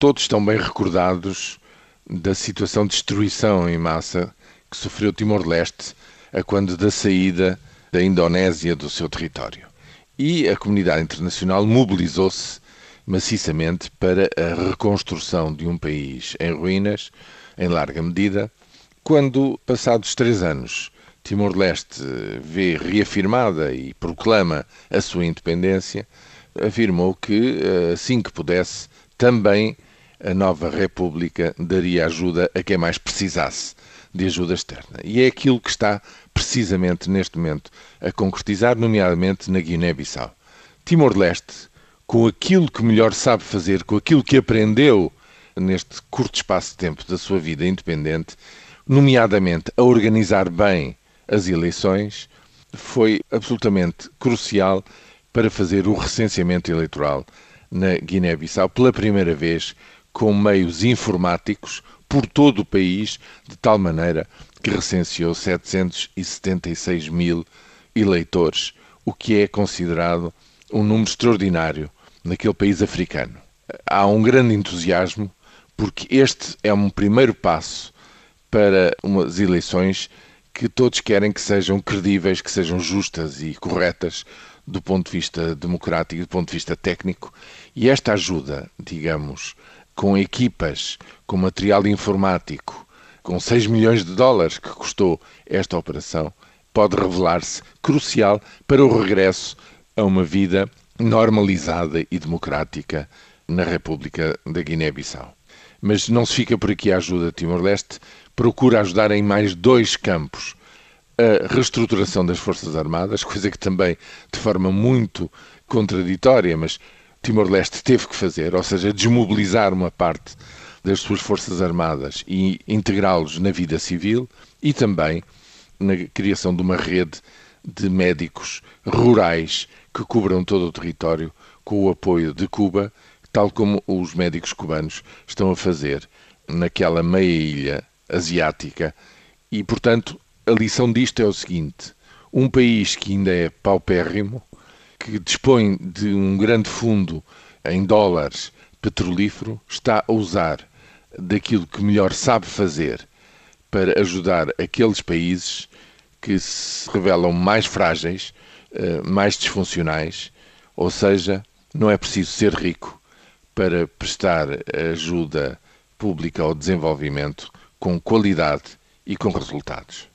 Todos estão bem recordados da situação de destruição em massa que sofreu Timor-Leste a quando da saída da Indonésia do seu território. E a comunidade internacional mobilizou-se maciçamente para a reconstrução de um país em ruínas, em larga medida, quando, passados três anos, Timor-Leste vê reafirmada e proclama a sua independência, afirmou que, assim que pudesse, também a nova República daria ajuda a quem mais precisasse de ajuda externa. E é aquilo que está precisamente neste momento a concretizar, nomeadamente na Guiné-Bissau. Timor-Leste, com aquilo que melhor sabe fazer, com aquilo que aprendeu neste curto espaço de tempo da sua vida independente, nomeadamente a organizar bem as eleições, foi absolutamente crucial para fazer o recenseamento eleitoral na Guiné-Bissau pela primeira vez com meios informáticos por todo o país, de tal maneira que recenseou 776 mil eleitores, o que é considerado um número extraordinário naquele país africano. Há um grande entusiasmo porque este é um primeiro passo para umas eleições que todos querem que sejam credíveis, que sejam justas e corretas do ponto de vista democrático, do ponto de vista técnico, e esta ajuda, digamos, com equipas, com material informático, com 6 milhões de dólares que custou esta operação, pode revelar-se crucial para o regresso a uma vida normalizada e democrática na República da Guiné-Bissau. Mas não se fica por aqui a ajuda Timor-Leste, procura ajudar em mais dois campos. A reestruturação das Forças Armadas, coisa que também, de forma muito contraditória, mas Timor-Leste teve que fazer, ou seja, desmobilizar uma parte das suas forças armadas e integrá-los na vida civil e também na criação de uma rede de médicos rurais que cubram todo o território com o apoio de Cuba, tal como os médicos cubanos estão a fazer naquela meia ilha asiática. E, portanto, a lição disto é o seguinte: um país que ainda é paupérrimo, que dispõe de um grande fundo em dólares petrolífero, está a usar daquilo que melhor sabe fazer para ajudar aqueles países que se revelam mais frágeis, eh, mais disfuncionais, ou seja, não é preciso ser rico para prestar ajuda pública ao desenvolvimento com qualidade e com resultados.